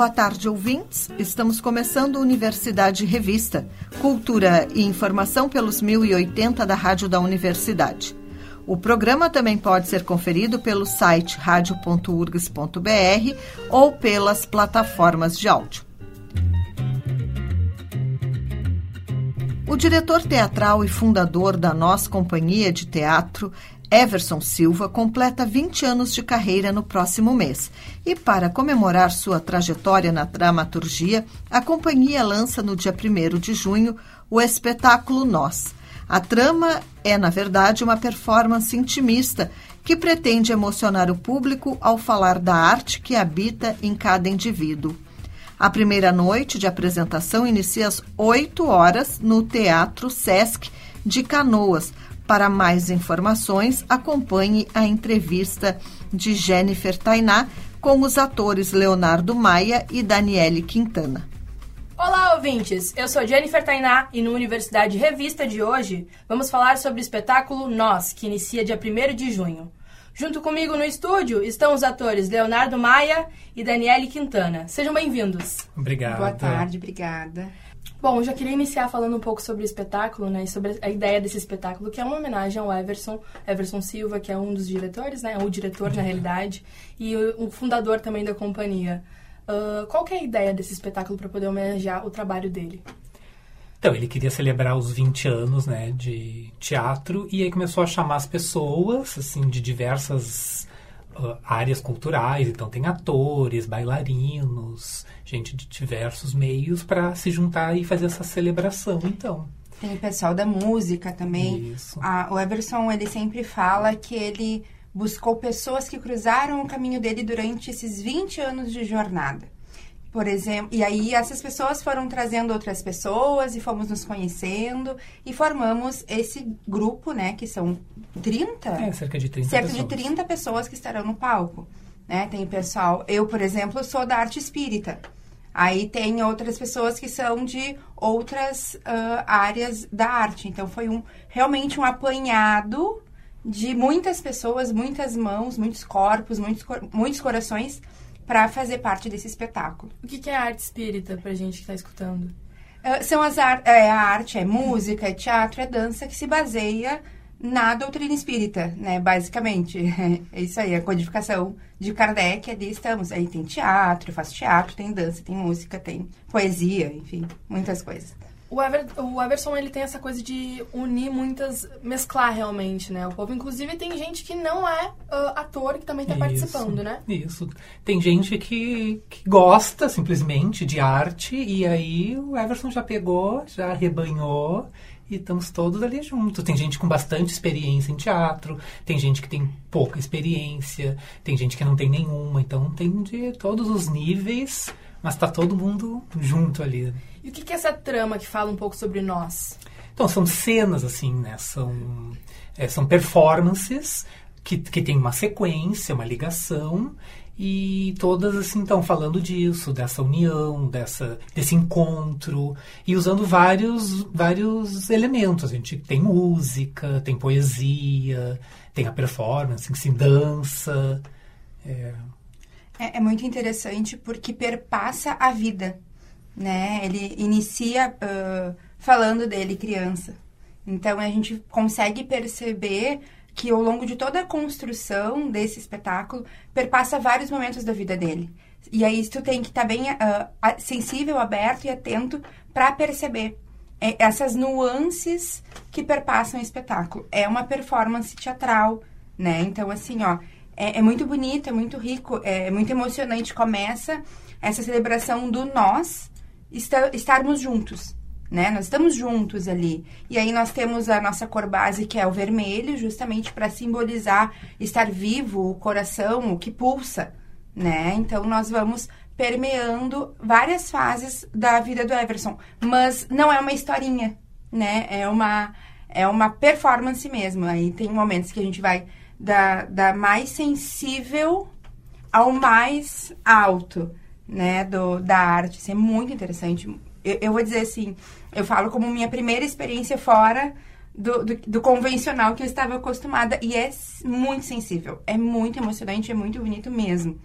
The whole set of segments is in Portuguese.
Boa tarde, ouvintes. Estamos começando Universidade Revista, Cultura e Informação pelos 1080 da Rádio da Universidade. O programa também pode ser conferido pelo site radio.urgs.br ou pelas plataformas de áudio. O diretor teatral e fundador da Nós Companhia de Teatro, Everson Silva, completa 20 anos de carreira no próximo mês. E para comemorar sua trajetória na dramaturgia, a companhia lança no dia 1 de junho o espetáculo Nós a trama é, na verdade, uma performance intimista que pretende emocionar o público ao falar da arte que habita em cada indivíduo. A primeira noite de apresentação inicia às 8 horas no Teatro Sesc de Canoas. Para mais informações, acompanhe a entrevista de Jennifer Tainá com os atores Leonardo Maia e Daniele Quintana. Olá, ouvintes! Eu sou Jennifer Tainá e no Universidade Revista de hoje vamos falar sobre o espetáculo Nós, que inicia dia 1 de junho. Junto comigo no estúdio estão os atores Leonardo Maia e Daniele Quintana. Sejam bem-vindos. Obrigado. Boa tarde, obrigada. Bom, eu já queria iniciar falando um pouco sobre o espetáculo, né, e sobre a ideia desse espetáculo, que é uma homenagem ao Everson, Everson Silva, que é um dos diretores, né, o diretor na realidade, e o fundador também da companhia. Uh, qual que é a ideia desse espetáculo para poder homenagear o trabalho dele? Então, ele queria celebrar os 20 anos, né, de teatro e aí começou a chamar as pessoas, assim, de diversas áreas culturais. Então, tem atores, bailarinos, gente de diversos meios para se juntar e fazer essa celebração, então. Tem o pessoal da música também. Isso. Ah, o Everson, ele sempre fala que ele buscou pessoas que cruzaram o caminho dele durante esses 20 anos de jornada. Por exemplo, e aí essas pessoas foram trazendo outras pessoas e fomos nos conhecendo e formamos esse grupo, né, que são 30? É, cerca de 30 cerca pessoas. de 30 pessoas que estarão no palco, né? Tem pessoal, eu, por exemplo, sou da arte espírita. Aí tem outras pessoas que são de outras uh, áreas da arte. Então foi um realmente um apanhado de muitas pessoas, muitas mãos, muitos corpos, muitos, muitos corações para fazer parte desse espetáculo. O que é arte espírita para gente que está escutando? Uh, são as ar é, a arte, é música, é teatro, é dança que se baseia na doutrina espírita, né? Basicamente. É isso aí, a codificação de Kardec, ali estamos. Aí tem teatro, faz teatro, tem dança, tem música, tem poesia, enfim, muitas coisas. O, Ever, o Everson, ele tem essa coisa de unir muitas, mesclar realmente, né? O povo, inclusive, tem gente que não é uh, ator que também está participando, né? Isso. Tem gente que, que gosta, simplesmente, de arte, e aí o Everson já pegou, já rebanhou, e estamos todos ali juntos. Tem gente com bastante experiência em teatro, tem gente que tem pouca experiência, tem gente que não tem nenhuma, então tem de todos os níveis, mas está todo mundo junto ali. E o que é essa trama que fala um pouco sobre nós? Então, são cenas, assim, né? São, é, são performances que, que tem uma sequência, uma ligação, e todas, assim, estão falando disso, dessa união, dessa, desse encontro, e usando vários, vários elementos. A gente tem música, tem poesia, tem a performance, assim, dança. É... É, é muito interessante porque perpassa a vida né? Ele inicia uh, falando dele criança. Então a gente consegue perceber que ao longo de toda a construção desse espetáculo perpassa vários momentos da vida dele. E aí tu tem que estar tá bem uh, sensível, aberto e atento para perceber é, essas nuances que perpassam o espetáculo. É uma performance teatral, né? Então assim, ó, é, é muito bonito, é muito rico, é muito emocionante. Começa essa celebração do nós, estarmos juntos, né? Nós estamos juntos ali. E aí nós temos a nossa cor base, que é o vermelho, justamente para simbolizar estar vivo, o coração, o que pulsa, né? Então nós vamos permeando várias fases da vida do Everson. Mas não é uma historinha, né? É uma, é uma performance mesmo. Aí tem momentos que a gente vai da, da mais sensível ao mais alto, né? Do, da arte. Isso é muito interessante. Eu, eu vou dizer assim, eu falo como minha primeira experiência fora do, do, do, convencional que eu estava acostumada. E é muito sensível. É muito emocionante, é muito bonito mesmo.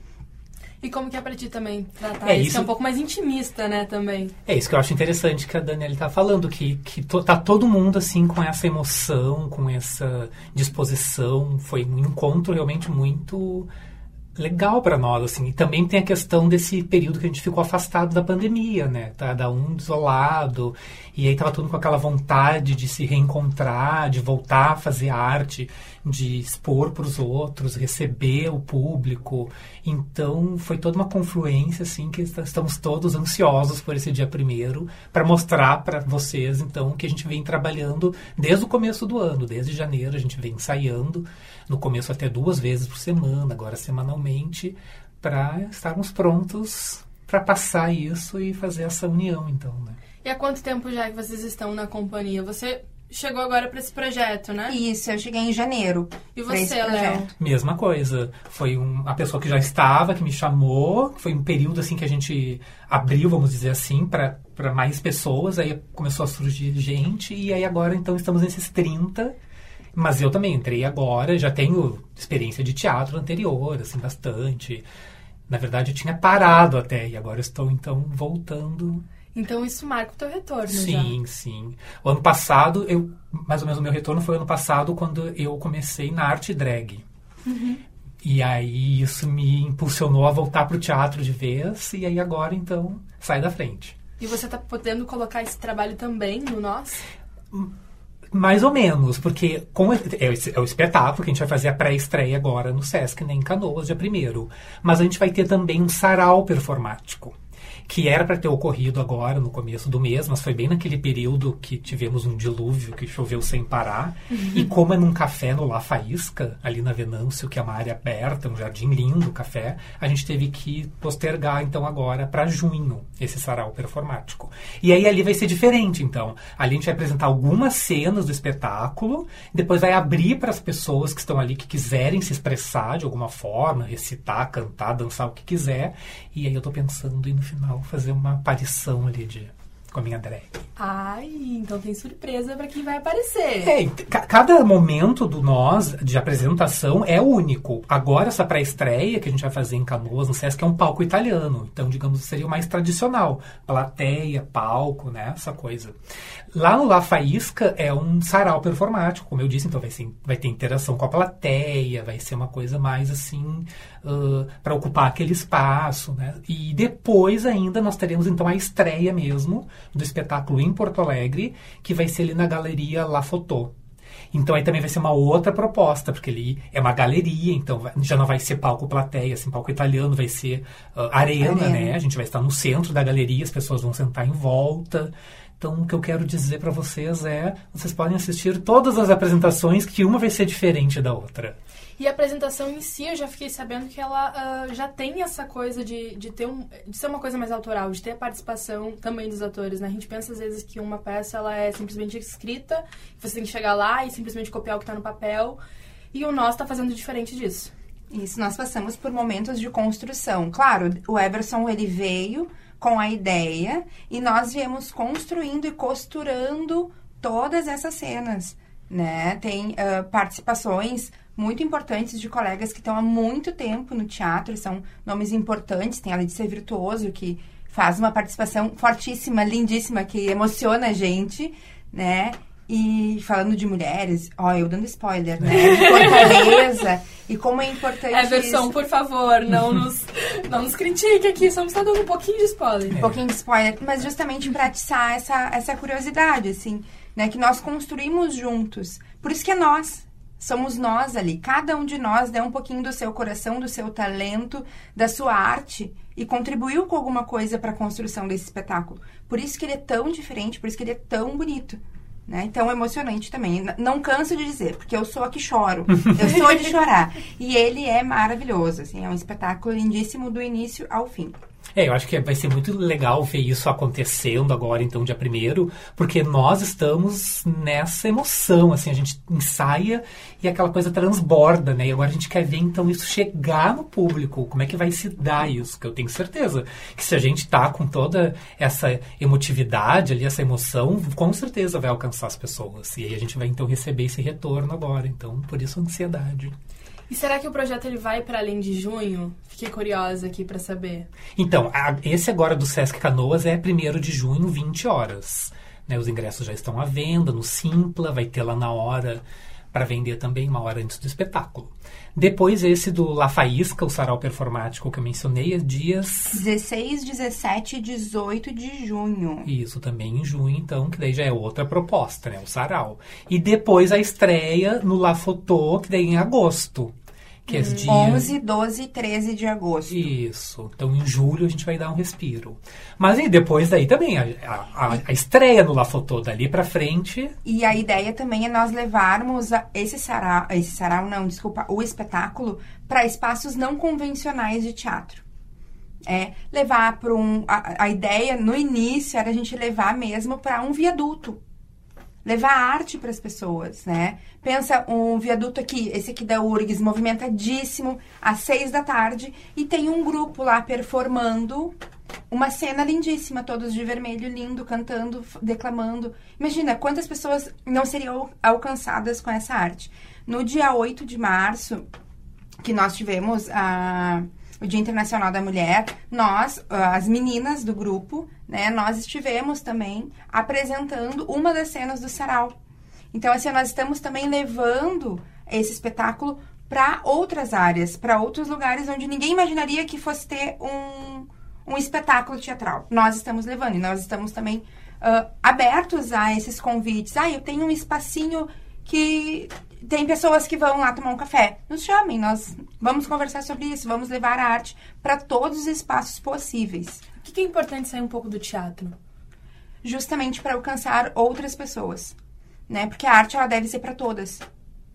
E como que é pra ti também tratar é isso? isso? É um pouco mais intimista, né, também. É isso que eu acho interessante que a Daniela tá falando, que, que to, tá todo mundo, assim, com essa emoção, com essa disposição. Foi um encontro realmente muito legal para nós, assim. E também tem a questão desse período que a gente ficou afastado da pandemia, né? Tá, da um isolado. E aí tava todo com aquela vontade de se reencontrar, de voltar a fazer arte, de expor para os outros, receber o público. Então foi toda uma confluência, assim, que estamos todos ansiosos por esse dia primeiro para mostrar para vocês, então, que a gente vem trabalhando desde o começo do ano, desde janeiro a gente vem ensaiando no começo até duas vezes por semana, agora semanalmente, para estarmos prontos para passar isso e fazer essa união, então, né? E há quanto tempo já que vocês estão na companhia? Você chegou agora para esse projeto, né? Isso, eu cheguei em janeiro. E você, Léo? Mesma coisa. Foi um, a pessoa que já estava, que me chamou. Foi um período assim que a gente abriu, vamos dizer assim, para mais pessoas. Aí começou a surgir gente. E aí agora, então, estamos nesses 30 mas eu também entrei agora, já tenho experiência de teatro anterior, assim, bastante. Na verdade, eu tinha parado até, e agora estou, então, voltando. Então, isso marca o teu retorno, Sim, já. sim. O ano passado, eu, mais ou menos o meu retorno foi ano passado, quando eu comecei na arte drag. Uhum. E aí, isso me impulsionou a voltar para o teatro de vez, e aí agora, então, sai da frente. E você está podendo colocar esse trabalho também no? Hum, mais ou menos, porque com, é, é, o espetáculo que a gente vai fazer a pré-estreia agora no Sesc, né, em Canoas, dia primeiro. Mas a gente vai ter também um sarau performático que era para ter ocorrido agora no começo do mês, mas foi bem naquele período que tivemos um dilúvio que choveu sem parar. Uhum. E como é num café no La Faísca, ali na Venâncio, que é uma área aberta, um jardim lindo, café, a gente teve que postergar então agora para junho esse sarau performático. E aí ali vai ser diferente, então. Ali a gente vai apresentar algumas cenas do espetáculo, depois vai abrir para as pessoas que estão ali que quiserem se expressar de alguma forma, recitar, cantar, dançar o que quiser. E aí eu tô pensando em no final fazer uma aparição ali de com a minha drag. Ai, então tem surpresa para quem vai aparecer. É, cada momento do nós, de apresentação, é único. Agora, essa pré-estreia que a gente vai fazer em Canoas, no Sesc, é um palco italiano. Então, digamos, seria o mais tradicional. Plateia, palco, né? Essa coisa. Lá no La Faísca é um sarau performático, como eu disse, então vai, ser, vai ter interação com a plateia, vai ser uma coisa mais assim, uh, para ocupar aquele espaço, né? E depois ainda nós teremos então a estreia mesmo do espetáculo em Porto Alegre, que vai ser ali na Galeria La Fotô. Então aí também vai ser uma outra proposta, porque ali é uma galeria, então já não vai ser palco plateia, assim, palco italiano, vai ser uh, arena, arena, né? A gente vai estar no centro da galeria, as pessoas vão sentar em volta. Então, o que eu quero dizer para vocês é: vocês podem assistir todas as apresentações, que uma vai ser diferente da outra. E a apresentação em si, eu já fiquei sabendo que ela uh, já tem essa coisa de, de ter um, de ser uma coisa mais autoral, de ter a participação também dos atores, né? A gente pensa às vezes que uma peça ela é simplesmente escrita, você tem que chegar lá e simplesmente copiar o que está no papel, e o nosso está fazendo diferente disso. Isso, nós passamos por momentos de construção. Claro, o Everson ele veio com a ideia e nós viemos construindo e costurando todas essas cenas, né? Tem uh, participações muito importantes de colegas que estão há muito tempo no teatro, são nomes importantes, tem a Letícia Virtuoso, que faz uma participação fortíssima, lindíssima, que emociona a gente, né? E falando de mulheres, ó, eu dando spoiler, né? De Fortaleza. e como é importante. Everson, isso. por favor, não nos, não nos critique aqui, só está dando um pouquinho de spoiler. Um pouquinho de spoiler, mas justamente para atiçar essa, essa curiosidade, assim, né? Que nós construímos juntos. Por isso que é nós somos nós ali. Cada um de nós deu um pouquinho do seu coração, do seu talento, da sua arte e contribuiu com alguma coisa para a construção desse espetáculo. Por isso que ele é tão diferente, por isso que ele é tão bonito. Né? Então, emocionante também. Não canso de dizer, porque eu sou a que choro. Eu sou de chorar. E ele é maravilhoso, assim, é um espetáculo lindíssimo do início ao fim. É, eu acho que vai ser muito legal ver isso acontecendo agora, então, dia primeiro, porque nós estamos nessa emoção, assim, a gente ensaia e aquela coisa transborda, né? E agora a gente quer ver, então, isso chegar no público. Como é que vai se dar isso? Que eu tenho certeza que se a gente tá com toda essa emotividade ali, essa emoção, com certeza vai alcançar as pessoas. E aí a gente vai, então, receber esse retorno agora. Então, por isso a ansiedade. E será que o projeto ele vai para além de junho? Fiquei curiosa aqui para saber. Então, a, esse agora do Sesc Canoas é 1 de junho, 20 horas. Né, os ingressos já estão à venda no Simpla, vai ter lá na hora para vender também, uma hora antes do espetáculo. Depois esse do La Faísca, o sarau performático que eu mencionei, é dias... 16, 17 e 18 de junho. Isso, também em junho, então, que daí já é outra proposta, né? O sarau. E depois a estreia no La Fotô, que daí é em agosto. Que é dias... 11, 12 e 13 de agosto. Isso. Então, em julho, a gente vai dar um respiro. Mas e depois daí também, a, a, a estreia no La Fotô, dali pra frente... E a ideia também é nós levarmos esse sarau... Esse sarau, não, desculpa. O espetáculo para espaços não convencionais de teatro. É levar para um... A, a ideia, no início, era a gente levar mesmo para um viaduto levar arte para as pessoas, né? Pensa um viaduto aqui, esse aqui da URGS, movimentadíssimo, às seis da tarde, e tem um grupo lá performando uma cena lindíssima, todos de vermelho, lindo, cantando, declamando. Imagina quantas pessoas não seriam alcançadas com essa arte. No dia 8 de março, que nós tivemos a o Dia Internacional da Mulher, nós, as meninas do grupo, né, nós estivemos também apresentando uma das cenas do sarau. Então, assim, nós estamos também levando esse espetáculo para outras áreas, para outros lugares onde ninguém imaginaria que fosse ter um, um espetáculo teatral. Nós estamos levando e nós estamos também uh, abertos a esses convites. Ah, eu tenho um espacinho que tem pessoas que vão lá tomar um café. Nos chamem, nós vamos conversar sobre isso, vamos levar a arte para todos os espaços possíveis. O que é importante sair um pouco do teatro? Justamente para alcançar outras pessoas, né? Porque a arte ela deve ser para todas.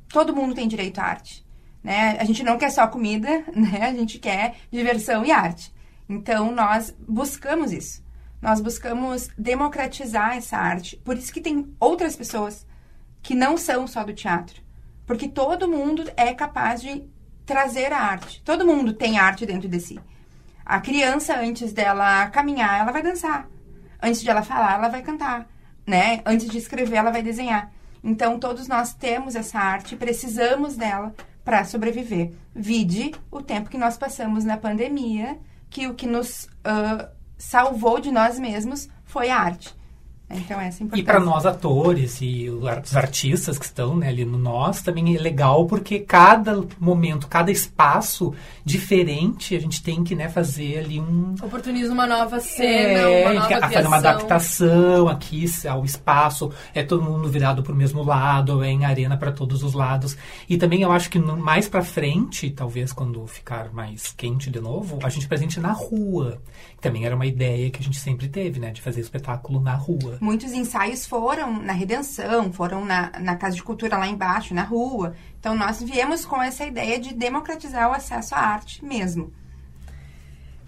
Todo mundo tem direito à arte, né? A gente não quer só comida, né? A gente quer diversão e arte. Então nós buscamos isso. Nós buscamos democratizar essa arte. Por isso que tem outras pessoas que não são só do teatro. Porque todo mundo é capaz de trazer a arte. Todo mundo tem arte dentro de si. A criança, antes dela caminhar, ela vai dançar. Antes de ela falar, ela vai cantar. Né? Antes de escrever, ela vai desenhar. Então, todos nós temos essa arte, precisamos dela para sobreviver. Vide o tempo que nós passamos na pandemia, que o que nos uh, salvou de nós mesmos foi a arte. Então, essa é E para nós atores e os artistas que estão né, ali no nós, também é legal porque cada momento, cada espaço diferente, a gente tem que né, fazer ali um... Oportuniza uma nova cena, é, uma nova Fazer uma adaptação aqui ao espaço, é todo mundo virado para o mesmo lado, é em arena para todos os lados. E também eu acho que no, mais para frente, talvez quando ficar mais quente de novo, a gente presente na rua. Também era uma ideia que a gente sempre teve, né, de fazer espetáculo na rua. Muitos ensaios foram na Redenção, foram na, na Casa de Cultura lá embaixo, na rua. Então, nós viemos com essa ideia de democratizar o acesso à arte mesmo.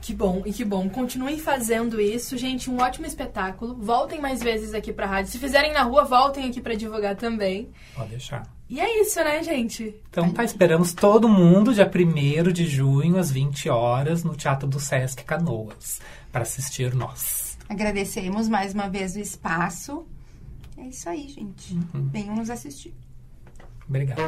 Que bom, e que bom. Continuem fazendo isso, gente. Um ótimo espetáculo. Voltem mais vezes aqui pra rádio. Se fizerem na rua, voltem aqui para divulgar também. Pode deixar. E é isso, né, gente? Então tá, esperamos todo mundo dia 1 de junho, às 20 horas, no Teatro do Sesc Canoas, para assistir nós. Agradecemos mais uma vez o espaço. É isso aí, gente. Uhum. Venham nos assistir. Obrigado.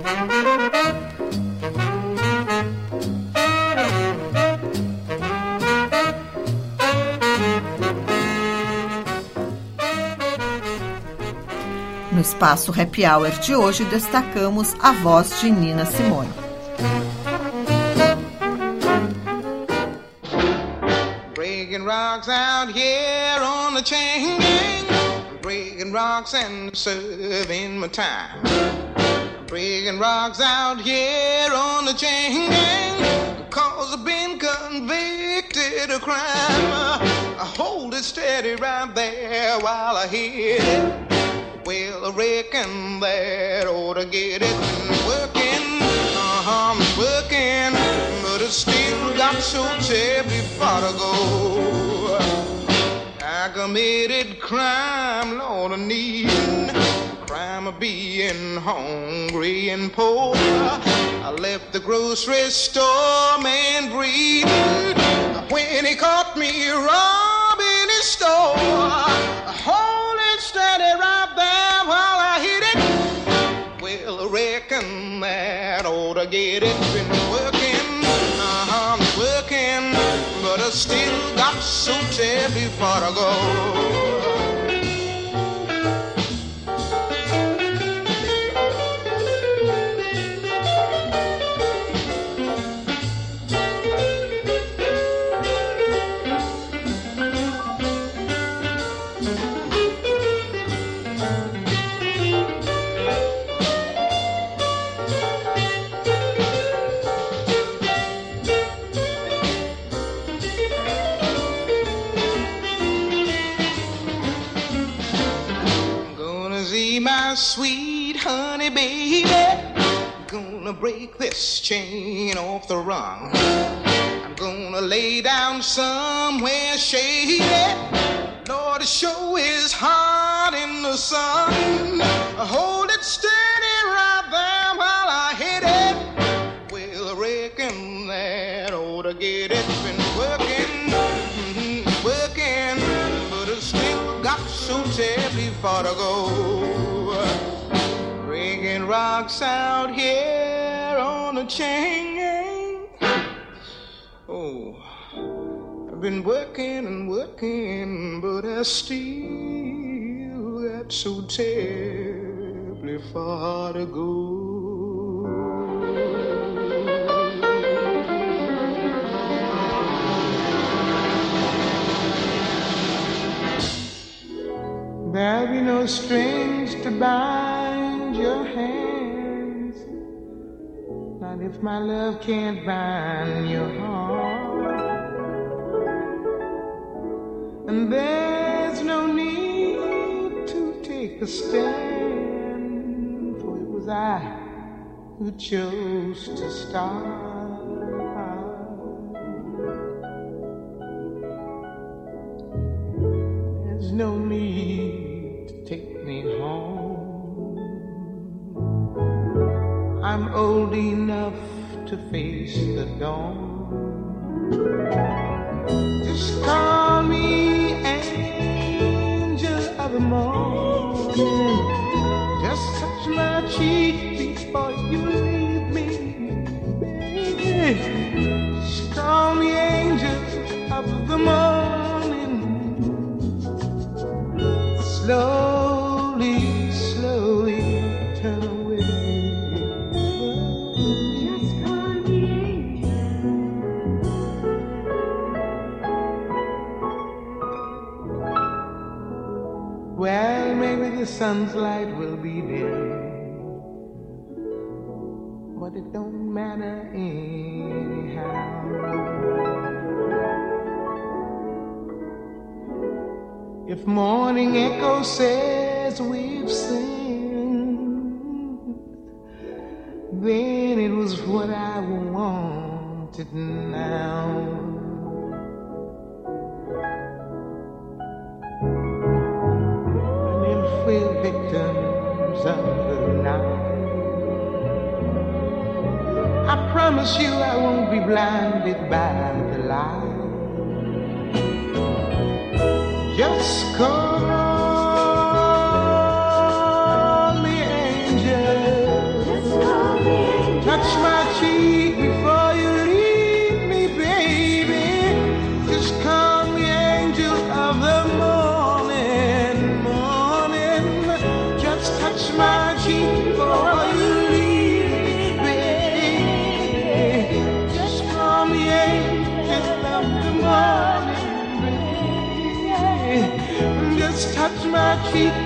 No espaço Happy Hour de hoje, destacamos a voz de Nina Simone. rocks out here chain gang. Breaking rocks and serving my time. Breaking rocks out here on the chain gang. Cause I've been convicted of crime. I hold it steady right there while I hit it. Well, I reckon that ought to get it working. Uh-huh, working. But it's still got so terribly far to go. I committed crime, Lord, of needing crime of being hungry and poor. I left the grocery store, man, breathing when he caught me robbing his store. Hold it steady right there while I hit it. Well, I reckon that ought to get it. So tell me before I go. Break this chain off the rung. I'm gonna lay down somewhere shady. Lord, the show is hot in the sun. Hold it steady right there while I hit it. Well, I reckon that ought to get it. Been working, mm-hmm, working, but I still got so terribly far to go rocks out here on a chain. Oh, I've been working and working, but I still got so terribly far to go. There'll be no strings to bind your hands. If my love can't bind your heart. And there's no need to take a stand, for it was I who chose to start. gone. We've seen, then it was what I wanted now. And we're victims of the night, I promise you I won't be blinded by the light. Just call keep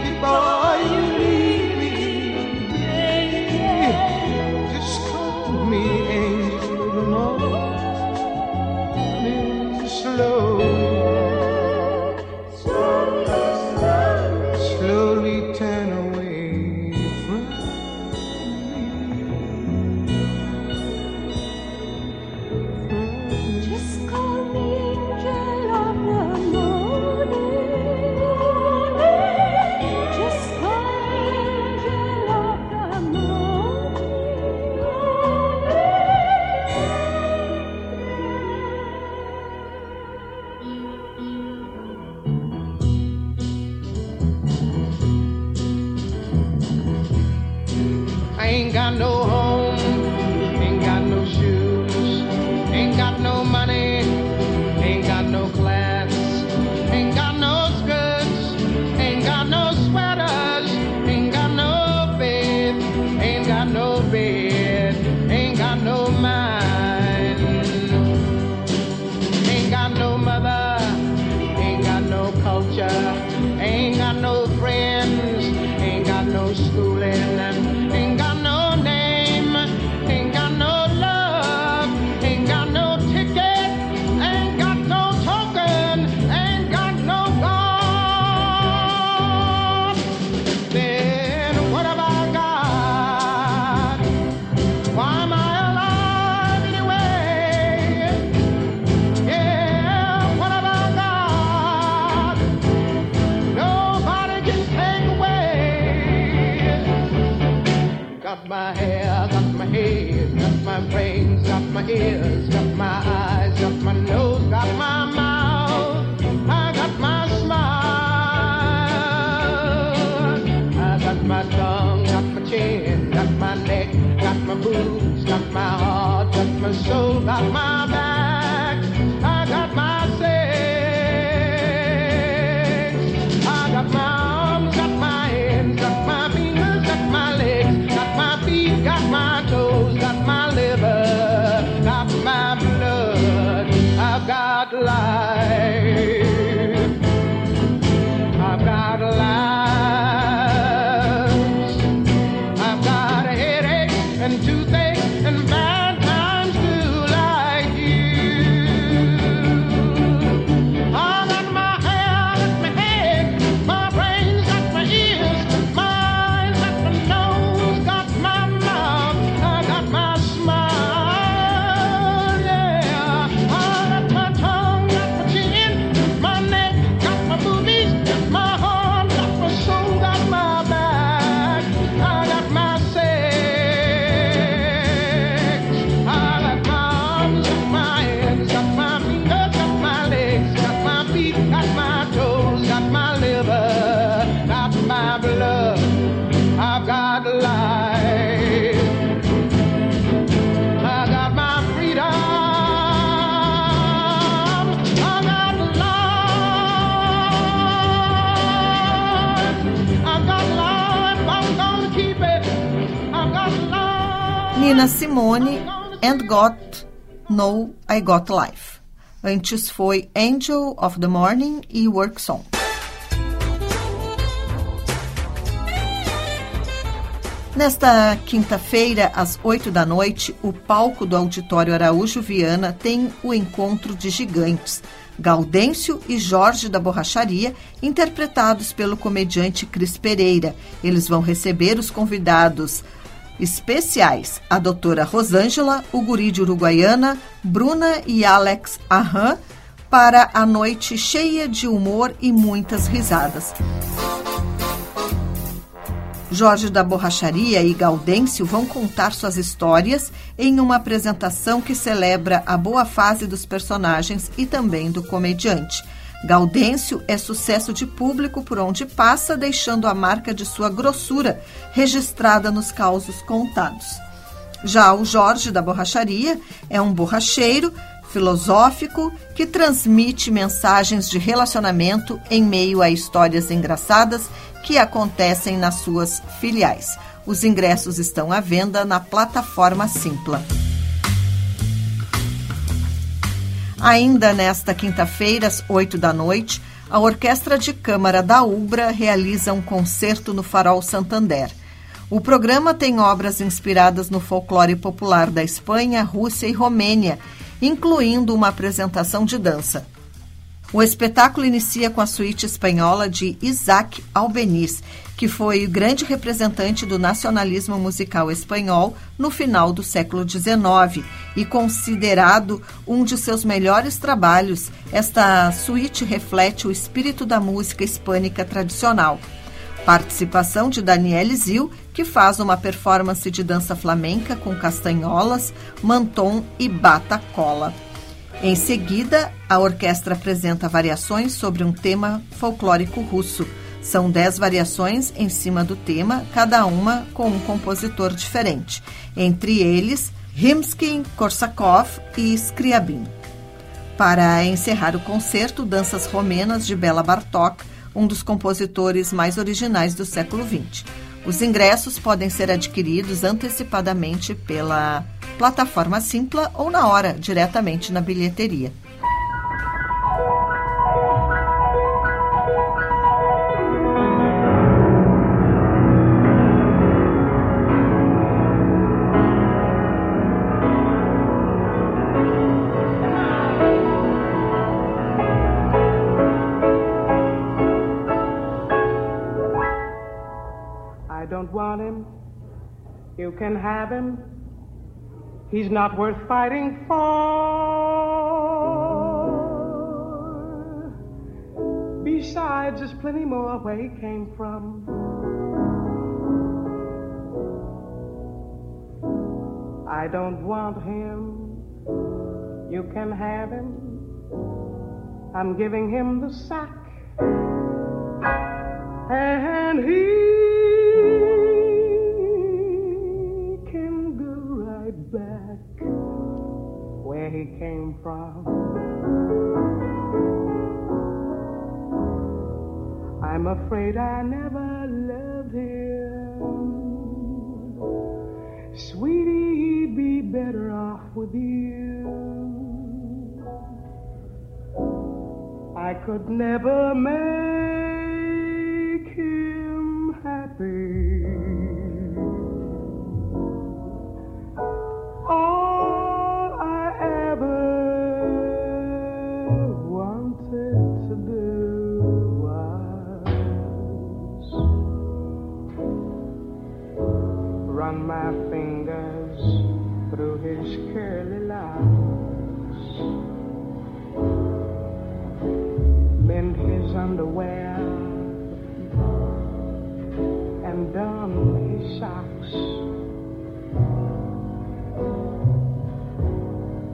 got my eyes, got my nose, got my mouth. I got my smile. I got my tongue, got my chin, got my neck, got my boobs, got my heart, got my soul, got my. Got No I Got Life. Antes foi Angel of the Morning e Work Song. Nesta quinta-feira, às 8 da noite, o palco do Auditório Araújo Viana tem o encontro de gigantes. Gaudêncio e Jorge da Borracharia, interpretados pelo comediante Cris Pereira. Eles vão receber os convidados especiais, a doutora Rosângela, o guri de Uruguaiana, Bruna e Alex Aham, para a noite cheia de humor e muitas risadas. Jorge da Borracharia e Gaudêncio vão contar suas histórias em uma apresentação que celebra a boa fase dos personagens e também do comediante. Gaudêncio é sucesso de público por onde passa, deixando a marca de sua grossura registrada nos causos contados. Já o Jorge da Borracharia é um borracheiro filosófico que transmite mensagens de relacionamento em meio a histórias engraçadas que acontecem nas suas filiais. Os ingressos estão à venda na plataforma Simpla. Ainda nesta quinta-feira, às 8 da noite, a Orquestra de Câmara da Ubra realiza um concerto no Farol Santander. O programa tem obras inspiradas no folclore popular da Espanha, Rússia e Romênia, incluindo uma apresentação de dança. O espetáculo inicia com a suíte espanhola de Isaac Albeniz, que foi o grande representante do nacionalismo musical espanhol no final do século XIX e considerado um de seus melhores trabalhos. Esta suíte reflete o espírito da música hispânica tradicional. Participação de Daniele Zil, que faz uma performance de dança flamenca com castanholas, manton e bata-cola. Em seguida, a orquestra apresenta variações sobre um tema folclórico russo. São dez variações em cima do tema, cada uma com um compositor diferente, entre eles Rimsky-Korsakov e Scriabin. Para encerrar o concerto, Danças Romenas de Bela Bartok, um dos compositores mais originais do século XX. Os ingressos podem ser adquiridos antecipadamente pela plataforma Simpla ou na hora, diretamente na bilheteria. You can have him. He's not worth fighting for. Besides, there's plenty more where he came from. I don't want him. You can have him. I'm giving him the sack. And he he came from. I'm afraid I never loved him. Sweetie, he'd be better off with you. I could never make underwear and don his socks.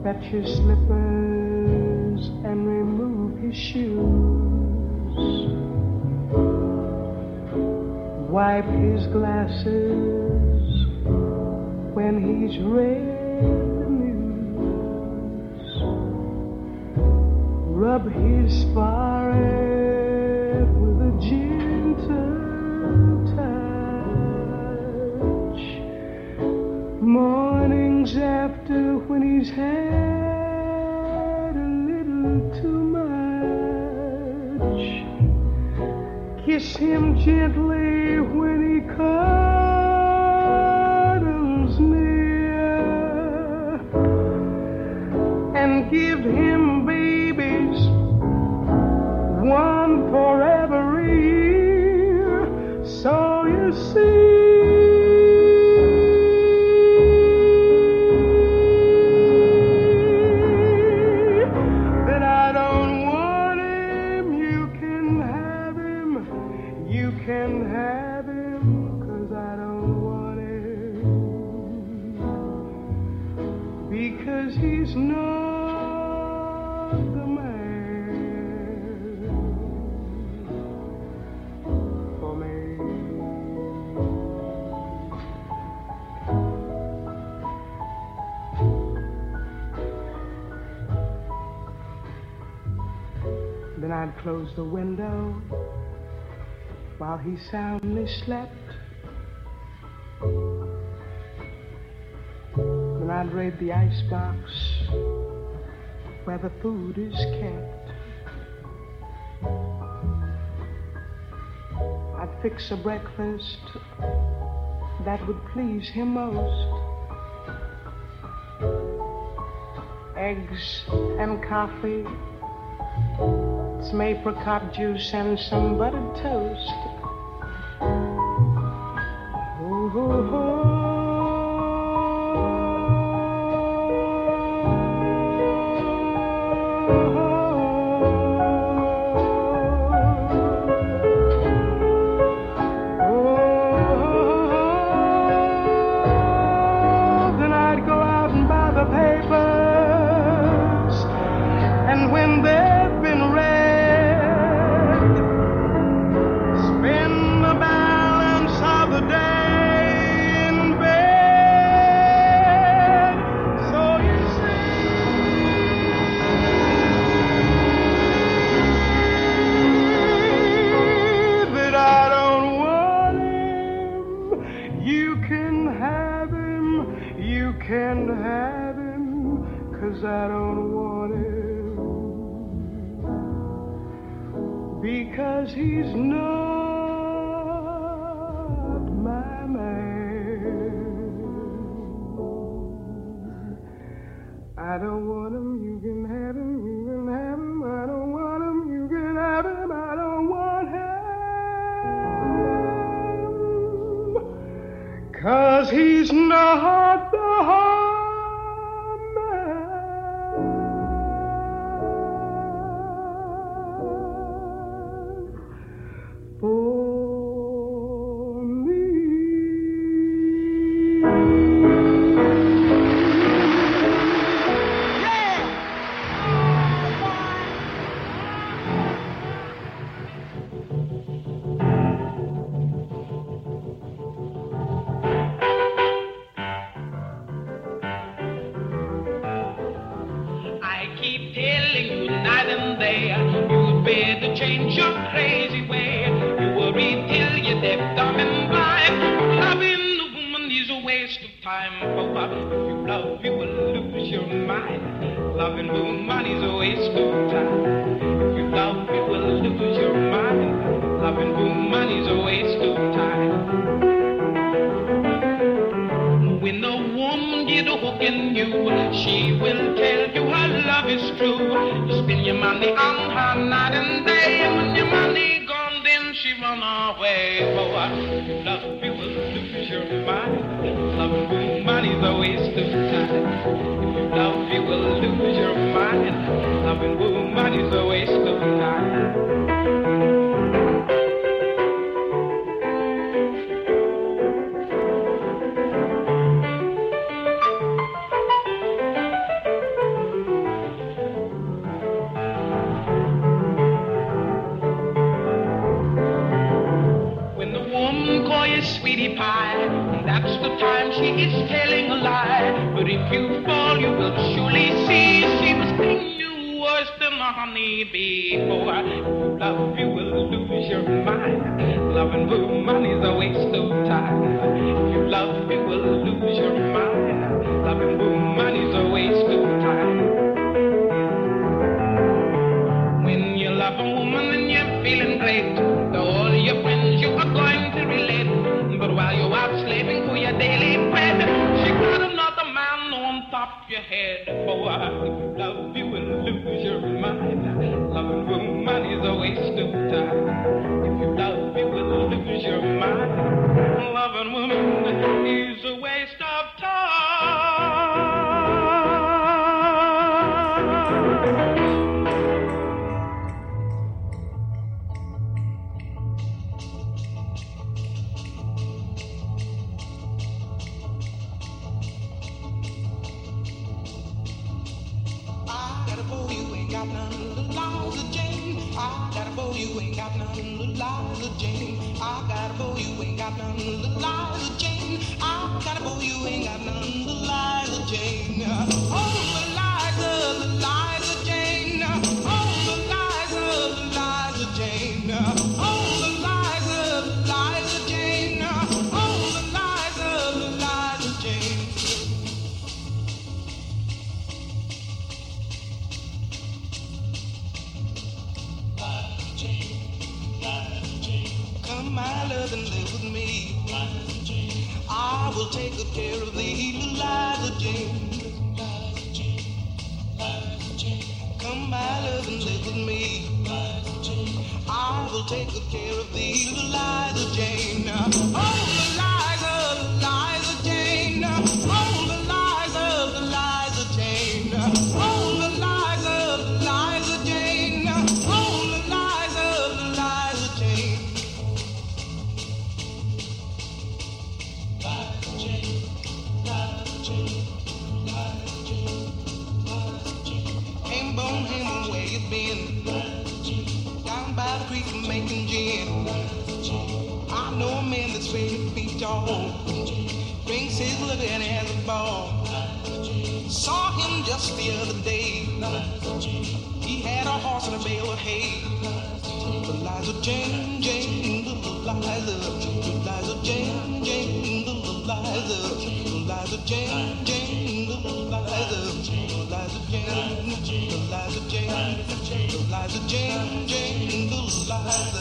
Fetch his slippers and remove his shoes. Wipe his glasses when he's read Rub his forehead with a gentle touch. Mornings after when he's had a little too much. Kiss him gently when he cuddles while he soundly slept. Then I'd raid the icebox where the food is kept. I'd fix a breakfast that would please him most. Eggs and coffee some apricot juice and some buttered toast. Oh, mind. Loving woman is a waste of time. If you love, you will lose your mind. Loving woman is a waste of time. When a woman get a hook in you, she will tell you her love is true. You spend your money on her night and day, and when your money gone, then she run away. Oh, you love, you will lose your mind. Is a waste of time. Love, you will lose your mind. Loving woman is a waste of time. Sweetie pie, that's the time she is if you love, you will lose your mind. Loving woman is a waste of time. If you love, you will lose your mind. Loving woman is a waste of time. When you love a woman and you're feeling great, to all your friends you are going to relate. But while you're out slaving for your daily bread, she got another man on top of your head. Oh, you love, tall. Drinks his liquor and has a ball. Saw him just the other day. He had a horse and a bale of hay. Liza Jane, Jane, little Liza. Liza Jane, Jane, little Liza. Liza Jane, Jane, little Liza. Liza Jane, Liza Jane, Liza Jane, Jane, little Liza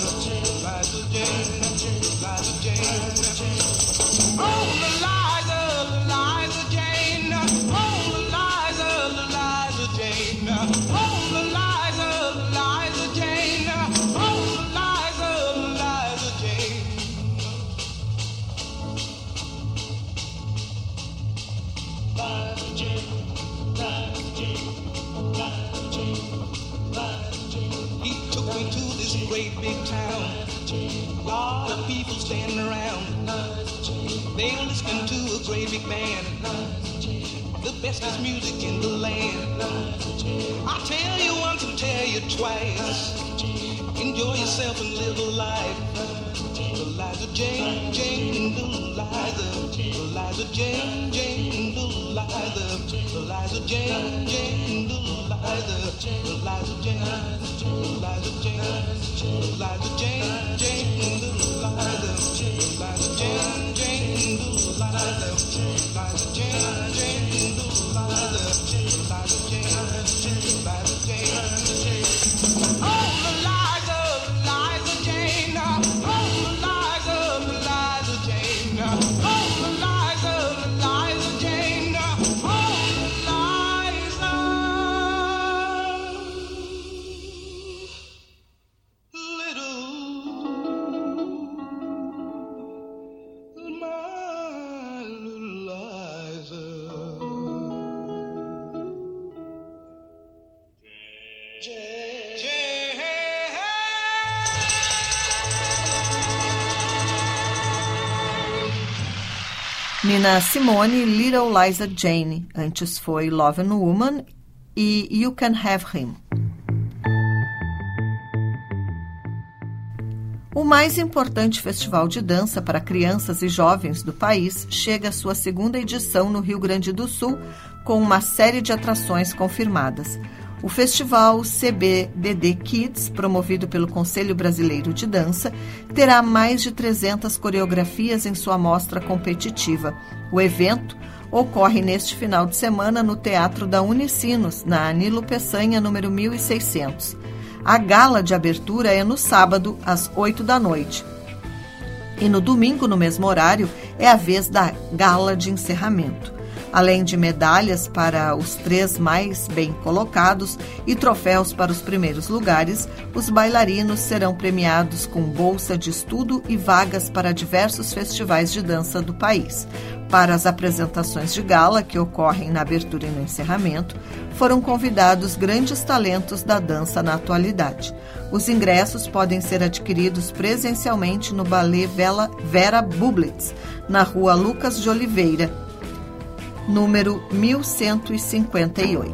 to change. Bestest music in the land. I tell you once and tell you twice. Enjoy yourself and live a life. Eliza Jane, Jane, little Eliza. Eliza Jane, Jane, little Eliza. Eliza Jane, Jane, little Eliza. Eliza Jane, Eliza Jane, Eliza Jane, Jane, Eliza. Eliza Nina Simone, Little Liza Jane. Antes foi Love and Woman e You Can Have Him. O mais importante festival de dança para crianças e jovens do país chega à sua segunda edição no Rio Grande do Sul, com uma série de atrações confirmadas. O festival CBDD Kids, promovido pelo Conselho Brasileiro de Dança, terá mais de 300 coreografias em sua mostra competitiva. O evento ocorre neste final de semana no Teatro da Unicinos, na Anilo Peçanha, número 1600. A gala de abertura é no sábado, às 8 da noite. E no domingo, no mesmo horário, é a vez da gala de encerramento. Além de medalhas para os três mais bem colocados e troféus para os primeiros lugares, os bailarinos serão premiados com bolsa de estudo e vagas para diversos festivais de dança do país. Para as apresentações de gala, que ocorrem na abertura e no encerramento, foram convidados grandes talentos da dança na atualidade. Os ingressos podem ser adquiridos presencialmente no Ballet Vera Bublitz, na rua Lucas de Oliveira, número 1158.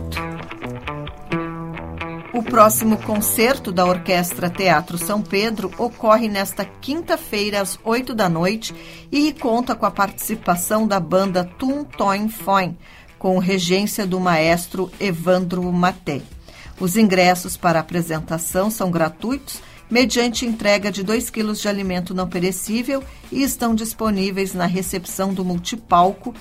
O próximo concerto da Orquestra Teatro São Pedro ocorre nesta quinta-feira, às 8 da noite, e conta com a participação da banda Tum Toin Foin, com regência do maestro Evandro Maté. Os ingressos para a apresentação são gratuitos, mediante entrega de 2 quilos de alimento não perecível e estão disponíveis na recepção do multipalco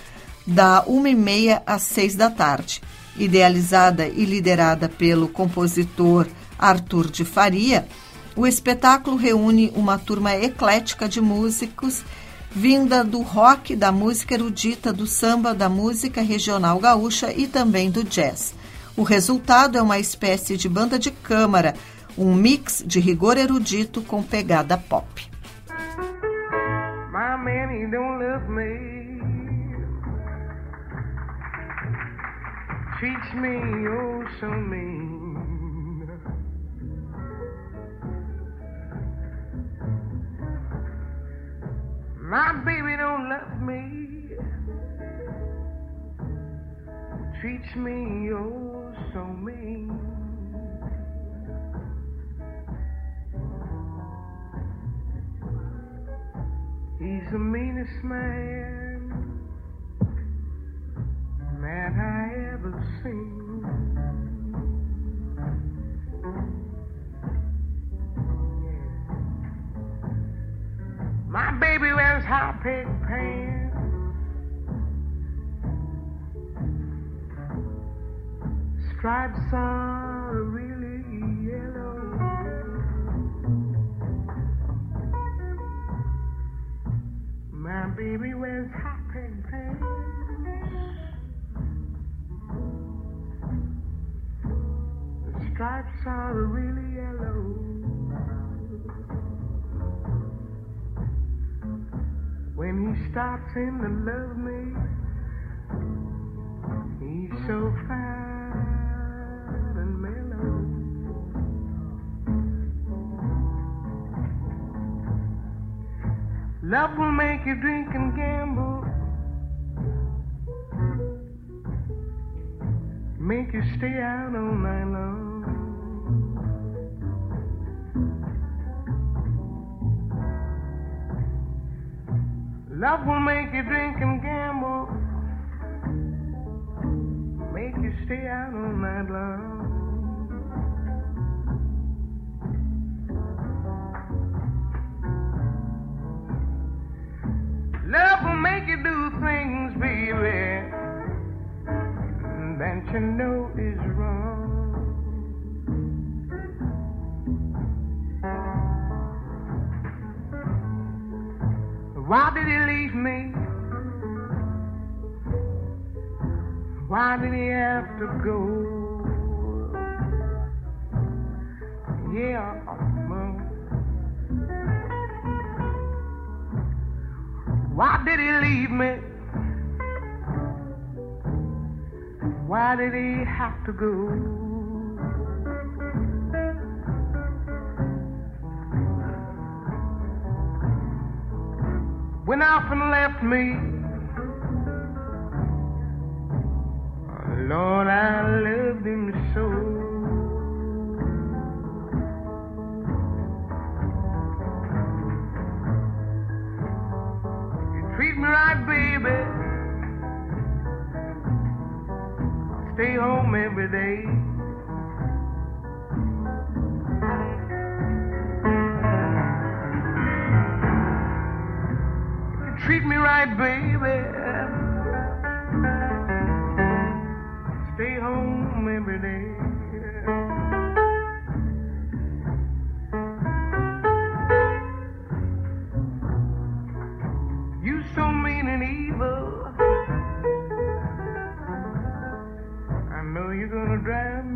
da 1h30 às 6 da tarde. Idealizada e liderada pelo compositor Arthur de Faria, o espetáculo reúne uma turma eclética de músicos vinda do rock, da música erudita, do samba, da música regional gaúcha e também do jazz. O resultado é uma espécie de banda de câmara, um mix de rigor erudito com pegada pop. My Treats me oh so mean. My baby don't love me. Treats me oh so mean. He's the meanest man, man I ever seen. My baby wears high peg pants. Stripes are starts in to love me, he's so fine and mellow. Love will make you drink and gamble. Make you stay out all night long. Love will make you drink and gamble. Make you stay out all night long. Love will make you do things, baby, that you know is wrong. Why did he leave me? Why did he have to go? Yeah, well, why did he leave me? Why did he have to go? Went off and left me. Lord, I loved him so. You treat me right, baby. Stay home every day. Baby. Stay home every day. You so mean and evil. I know you're gonna drive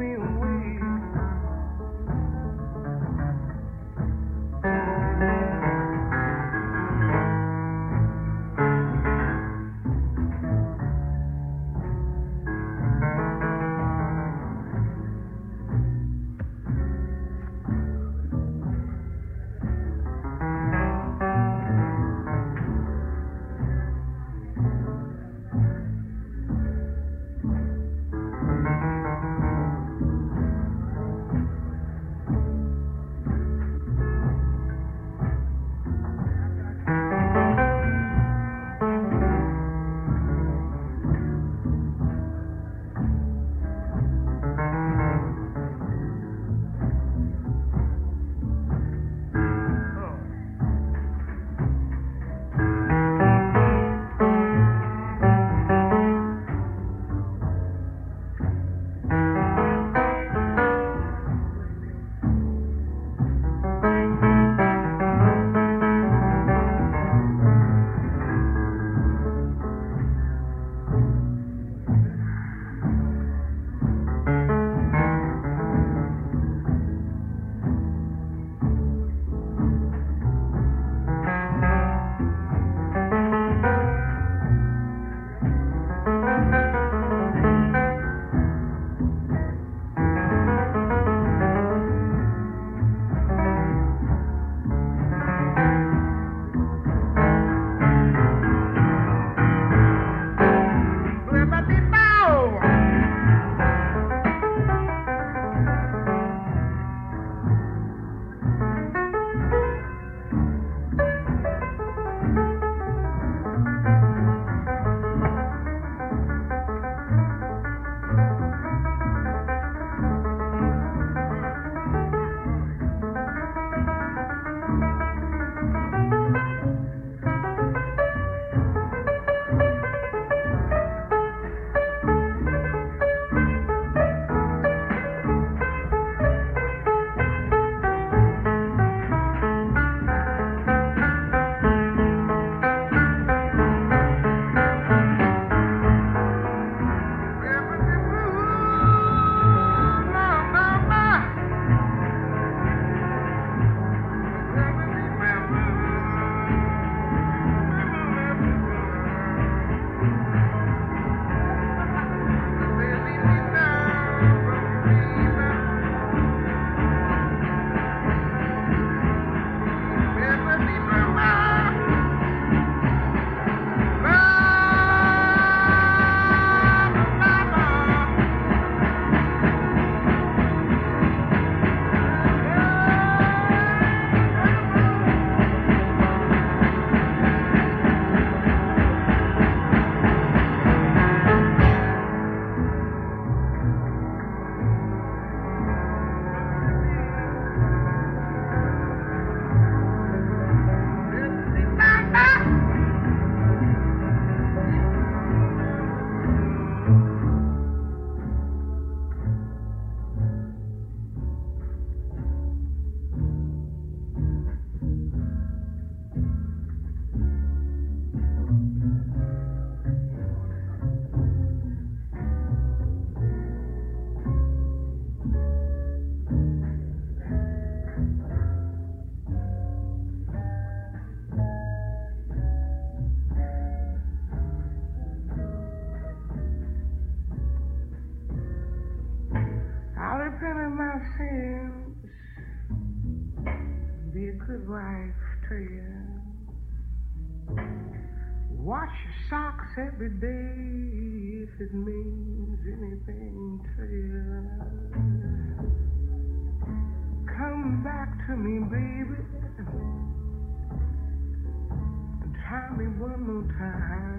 Uh-huh.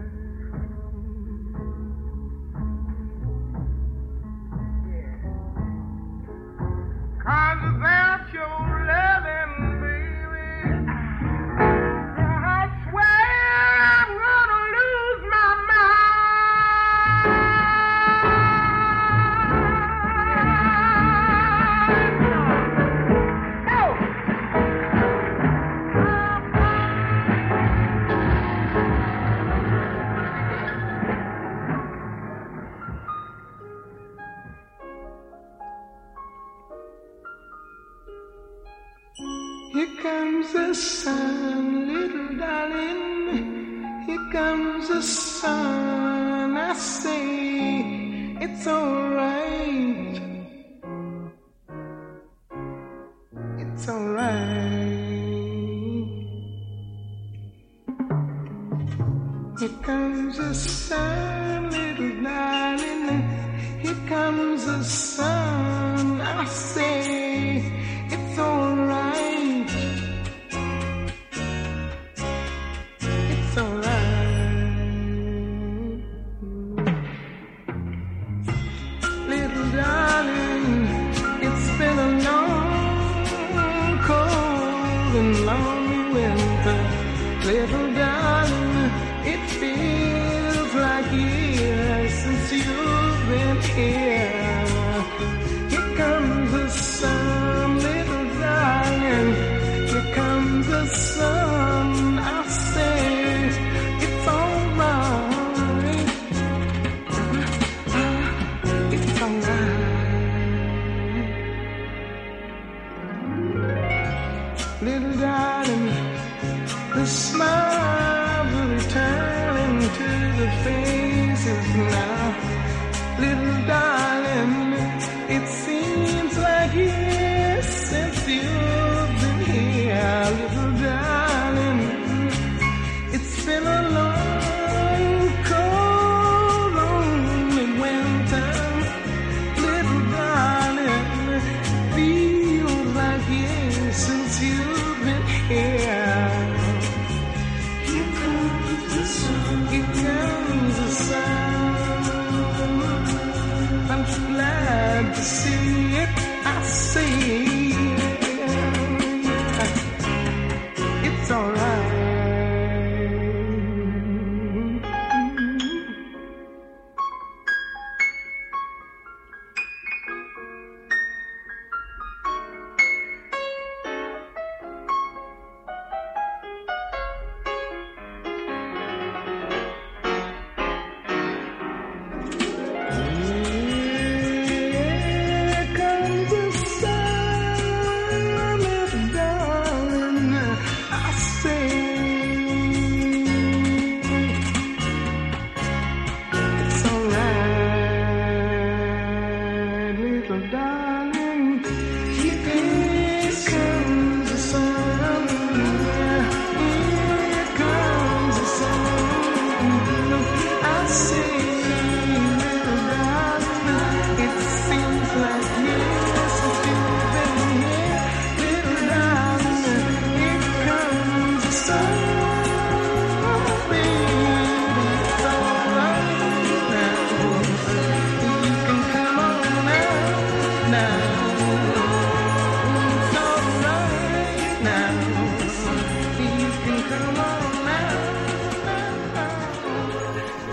you.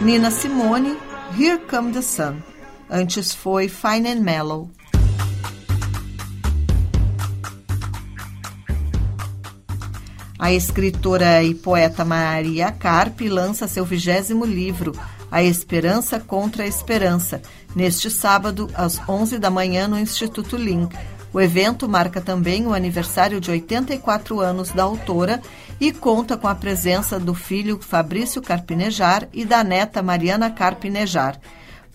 Nina Simone, Here Come the Sun. Antes foi Fine and Mellow. A escritora e poeta Maria Carpe lança seu vigésimo livro, A Esperança contra a Esperança, neste sábado, às 11 da manhã, no Instituto Link, o evento marca também o aniversário de 84 anos da autora e conta com a presença do filho Fabrício Carpinejar e da neta Mariana Carpinejar.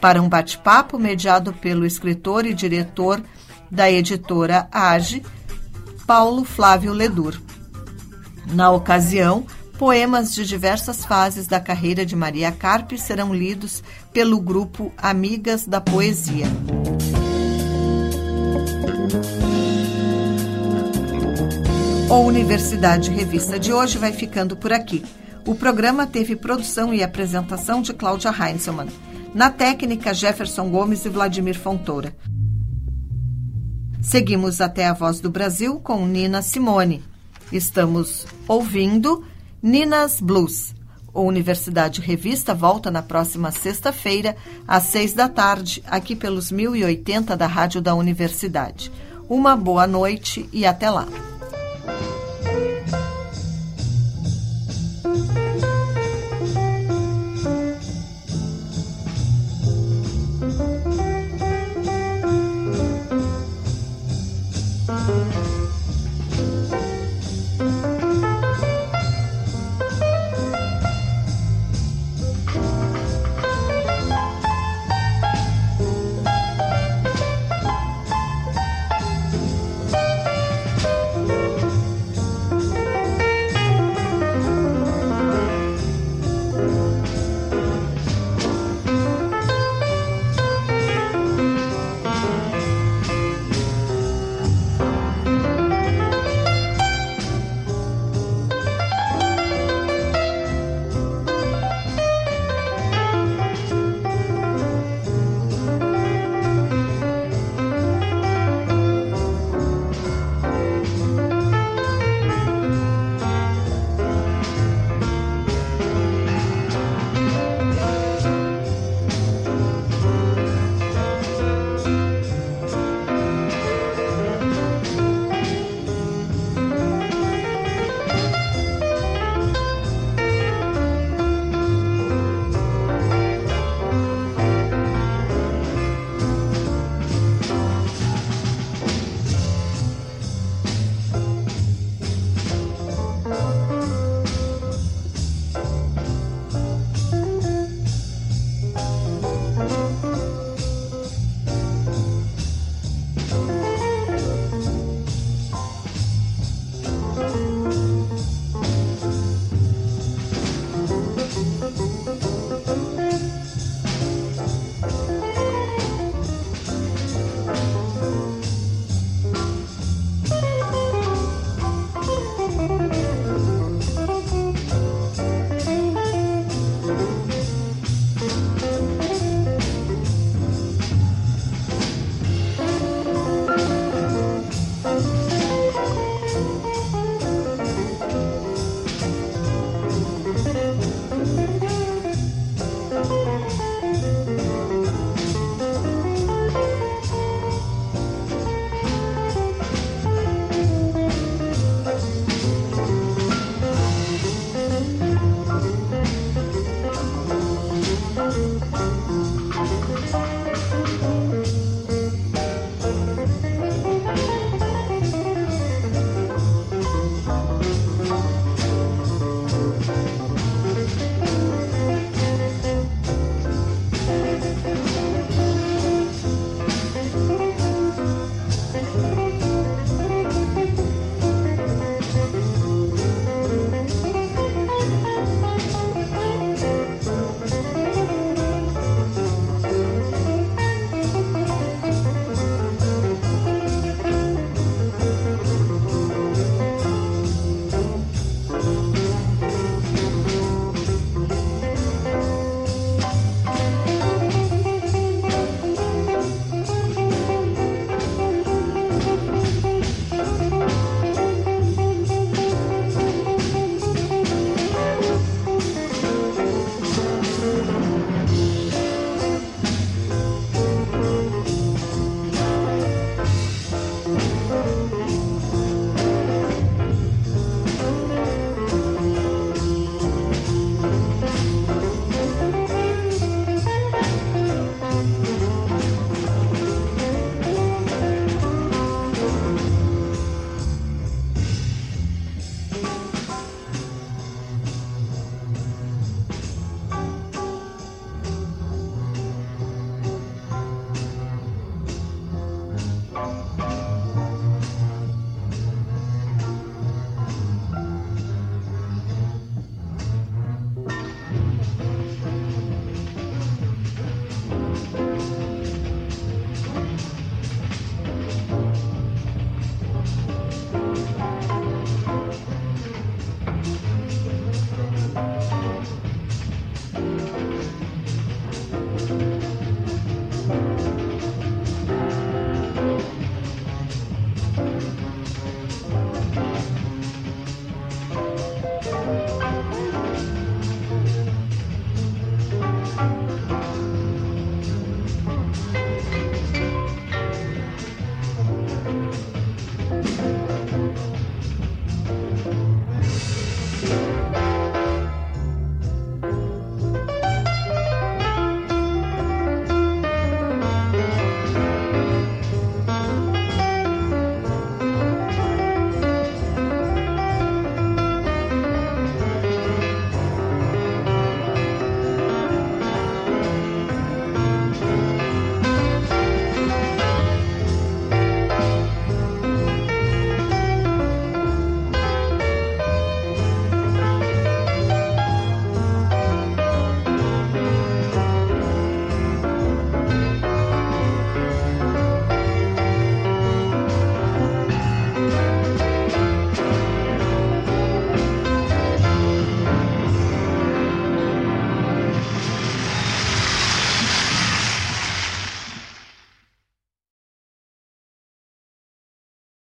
Para um bate-papo mediado pelo escritor e diretor da editora AGE, Paulo Flávio Ledur. Na ocasião, poemas de diversas fases da carreira de Maria Carpe serão lidos pelo grupo Amigas da Poesia. O Universidade Revista de hoje vai ficando por aqui. O programa teve produção e apresentação de Cláudia Heinzelmann. Na técnica, Jefferson Gomes e Vladimir Fontoura. Seguimos até a Voz do Brasil com Nina Simone. Estamos ouvindo Ninas Blues. O Universidade Revista volta na próxima sexta-feira, às seis da tarde, aqui pelos 1080 da Rádio da Universidade. Uma boa noite e até lá. Bye.